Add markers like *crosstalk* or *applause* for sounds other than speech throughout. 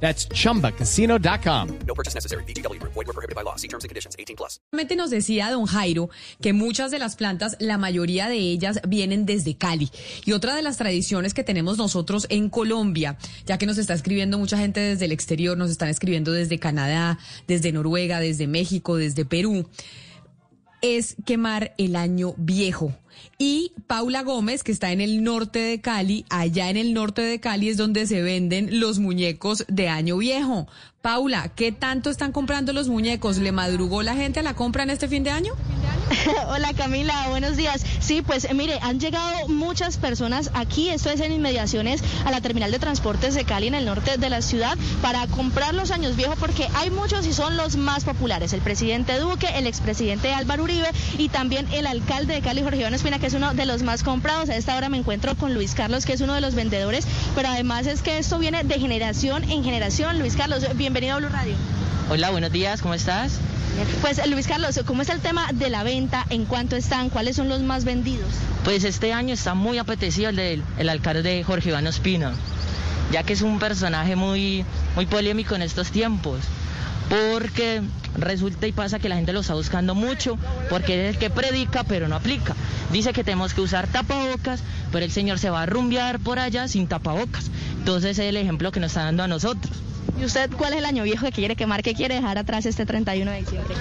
That's chumbacasino.com. No purchase necessary. BGW. Void were prohibited by law. See terms and conditions. 18 plus. Realmente nos decía don Jairo que muchas de las plantas, la mayoría de ellas vienen desde Cali. Y otra de las tradiciones que tenemos nosotros en Colombia, ya que nos está escribiendo mucha gente desde el exterior, nos están escribiendo desde Canadá, desde Noruega, desde México, desde Perú, es quemar el año viejo. Y Paula Gómez, que está en el norte de Cali, allá en el norte de Cali es donde se venden los muñecos de año viejo. Paula, ¿qué tanto están comprando los muñecos? ¿Le madrugó la gente a la compra en este fin de año? *laughs* Hola Camila, buenos días. Sí, pues mire, han llegado muchas personas aquí, esto es en inmediaciones a la terminal de transportes de Cali en el norte de la ciudad para comprar los años viejos porque hay muchos y son los más populares. El presidente Duque, el expresidente Álvaro Uribe y también el alcalde de Cali, Jorge Iván Espina, que es uno de los más comprados. A esta hora me encuentro con Luis Carlos, que es uno de los vendedores, pero además es que esto viene de generación en generación. Luis Carlos, bienvenido a Blue Radio. Hola, buenos días, ¿cómo estás? Pues Luis Carlos, ¿cómo es el tema de la venta? ¿En cuánto están? ¿Cuáles son los más vendidos? Pues este año está muy apetecido el del el alcalde Jorge Iván Ospina, ya que es un personaje muy, muy polémico en estos tiempos, porque resulta y pasa que la gente lo está buscando mucho, porque es el que predica pero no aplica. Dice que tenemos que usar tapabocas, pero el señor se va a rumbear por allá sin tapabocas. Entonces es el ejemplo que nos está dando a nosotros. ¿Y usted cuál es el año viejo que quiere quemar? ¿Qué quiere dejar atrás este 31 de diciembre?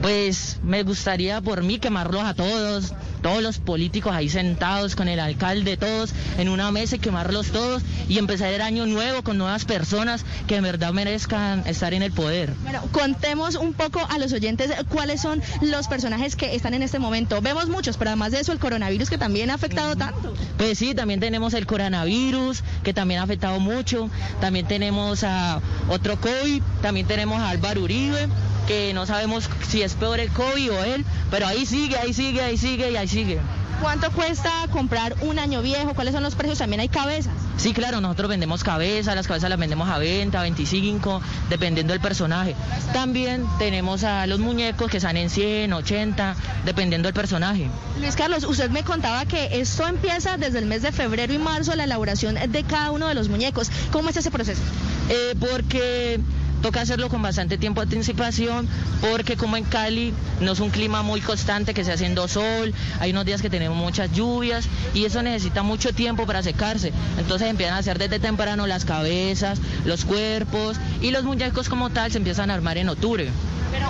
Pues me gustaría por mí quemarlos a todos, todos los políticos ahí sentados con el alcalde, todos en una mesa y quemarlos todos y empezar el año nuevo con nuevas personas que en verdad merezcan estar en el poder. Bueno, contemos un poco a los oyentes cuáles son los personajes que están en este momento. Vemos muchos, pero además de eso el coronavirus que también ha afectado tanto. Pues sí, también tenemos el coronavirus que también ha afectado mucho, también tenemos a otro COVID, también tenemos a Álvaro Uribe que no sabemos si es peor el COVID o él, pero ahí sigue, ahí sigue, ahí sigue y ahí sigue. ¿Cuánto cuesta comprar un año viejo? ¿Cuáles son los precios? También hay cabezas. Sí, claro, nosotros vendemos cabezas, las cabezas las vendemos a venta, 25, dependiendo del personaje. También tenemos a los muñecos que están en 100, 80, dependiendo del personaje. Luis Carlos, usted me contaba que esto empieza desde el mes de febrero y marzo, la elaboración de cada uno de los muñecos. ¿Cómo es ese proceso? Eh, porque toca hacerlo con bastante tiempo de anticipación porque como en Cali no es un clima muy constante que se haciendo sol, hay unos días que tenemos muchas lluvias y eso necesita mucho tiempo para secarse. Entonces empiezan a hacer desde temprano las cabezas, los cuerpos y los muñecos como tal se empiezan a armar en octubre.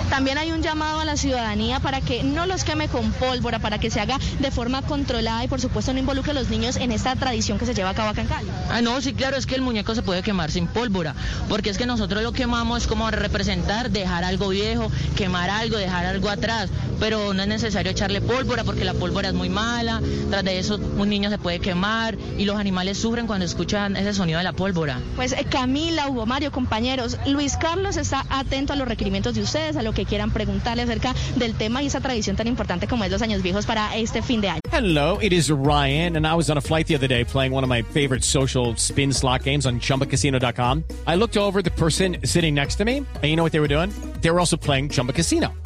También hay un llamado a la ciudadanía para que no los queme con pólvora, para que se haga de forma controlada y por supuesto no involucre a los niños en esta tradición que se lleva a cabo acá en Cali. Ah, no, sí, claro, es que el muñeco se puede quemar sin pólvora, porque es que nosotros lo quemamos como representar, dejar algo viejo, quemar algo, dejar algo atrás, pero no es necesario echarle pólvora porque la pólvora es muy mala, tras de eso un niño se puede quemar y los animales sufren cuando escuchan ese sonido de la pólvora. Pues eh, Camila, Hugo Mario, compañeros, Luis Carlos está atento a los requerimientos de ustedes, a lo que quieran preguntarle acerca del tema y esa tradición tan importante como es los años viejos para este fin de año. Hello, it is Ryan, and I was on a flight the other day playing one of my favorite social spin slot games on chumbacasino.com. I looked over the person sitting next to me, and you know what they were doing? They were also playing Chumba Casino.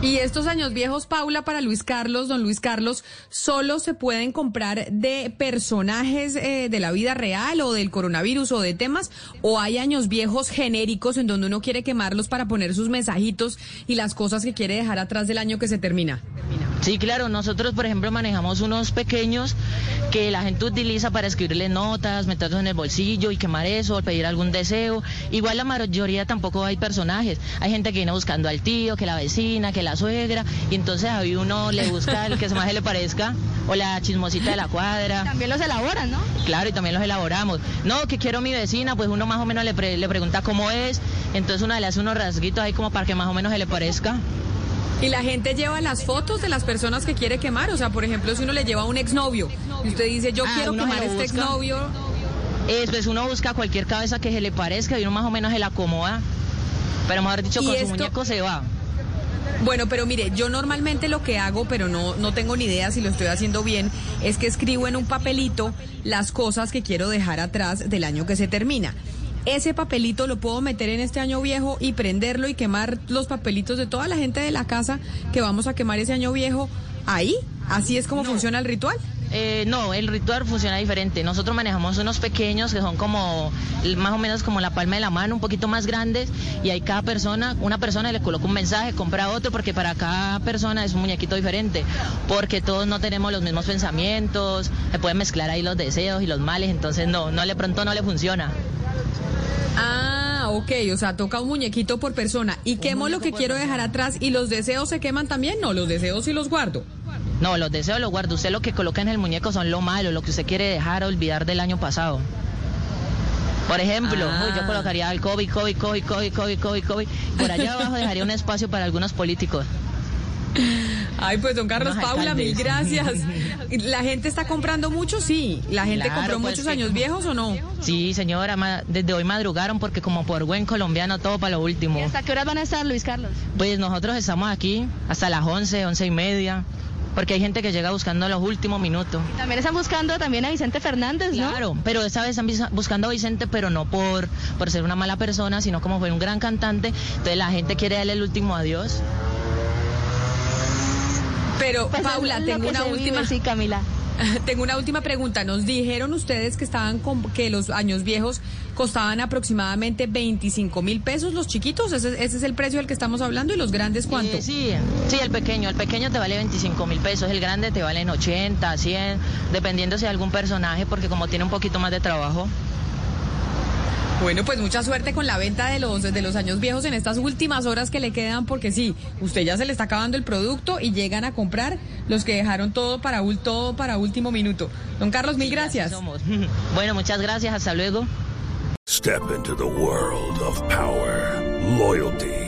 Y estos años viejos, Paula, para Luis Carlos, don Luis Carlos, ¿solo se pueden comprar de personajes eh, de la vida real o del coronavirus o de temas? ¿O hay años viejos genéricos en donde uno quiere quemarlos para poner sus mensajitos y las cosas que quiere dejar atrás del año que se termina? termina. Sí, claro, nosotros por ejemplo manejamos unos pequeños que la gente utiliza para escribirle notas, meterlos en el bolsillo y quemar eso, pedir algún deseo. Igual la mayoría tampoco hay personajes. Hay gente que viene buscando al tío, que la vecina, que la suegra, y entonces ahí uno le busca el que más le parezca, o la chismosita de la cuadra. *laughs* También los elaboran, ¿no? Claro, y también los elaboramos. No, que quiero mi vecina, pues uno más o menos le, pre- le pregunta cómo es, entonces uno le hace unos rasguitos ahí como para que más o menos se le parezca. Y la gente lleva las fotos de las personas que quiere quemar. O sea, por ejemplo, si uno le lleva a un exnovio y usted dice, yo Ah, quiero quemar a este exnovio. Es, pues uno busca cualquier cabeza que se le parezca y uno más o menos se la acomoda. Pero mejor dicho, ¿Y con esto? su muñeco se va. Bueno, pero mire, yo normalmente lo que hago, pero no, no tengo ni idea si lo estoy haciendo bien, es que escribo en un papelito las cosas que quiero dejar atrás del año que se termina. Ese papelito lo puedo meter en este año viejo y prenderlo y quemar los papelitos de toda la gente de la casa que vamos a quemar ese año viejo ahí. Así es como funciona el ritual. Eh, no, el ritual funciona diferente. Nosotros manejamos unos pequeños que son como más o menos como la palma de la mano, un poquito más grandes, y ahí cada persona, una persona le coloca un mensaje, compra otro, porque para cada persona es un muñequito diferente, porque todos no tenemos los mismos pensamientos, se pueden mezclar ahí los deseos y los males, entonces no, no le pronto no le funciona. Ah, ok, o sea, toca un muñequito por persona. Y quemo lo que quiero dejar atrás y los deseos se queman también. No, los deseos sí los guardo. No, los deseos los guarda. Usted lo que coloca en el muñeco son lo malo, lo que usted quiere dejar olvidar del año pasado. Por ejemplo, Ah. uy, yo colocaría el COVID, COVID, COVID, COVID, COVID, COVID, COVID. Por allá abajo dejaría un espacio para algunos políticos. *laughs* Ay, pues don Carlos Paula, mil gracias. *laughs* ¿La gente está comprando mucho? Sí. ¿La gente Claro, compró pues, muchos que- años viejos o no? Sí, señora, desde hoy madrugaron porque como por buen colombiano todo para lo último. ¿Y hasta qué horas van a estar, Luis Carlos? Pues nosotros estamos aquí hasta las 11, 11 y media, porque hay gente que llega buscando los últimos minutos. También están buscando también a Vicente Fernández, ¿no? Claro, pero esta vez están buscando a Vicente, pero no por, por ser una mala persona, sino como fue un gran cantante. Entonces la gente quiere darle el último adiós. Pero, Pues Paula, tengo una última. vive, sí, Camila. *laughs* Tengo una última pregunta. Nos dijeron ustedes que estaban con, que los años viejos costaban aproximadamente 25 mil pesos los chiquitos. ¿Ese, ese es el precio del que estamos hablando y los grandes cuánto? Sí, sí, el pequeño. El pequeño te vale 25 mil pesos, el grande te vale en 80, 100, dependiendo si hay algún personaje, porque como tiene un poquito más de trabajo. Bueno, pues mucha suerte con la venta de los de los años viejos en estas últimas horas que le quedan, porque sí, usted ya se le está acabando el producto y llegan a comprar los que dejaron todo para ul- todo para último minuto. Don Carlos, mil Sí, gracias. somos. *laughs* Bueno, muchas gracias, hasta luego. Step into the world of power, loyalty,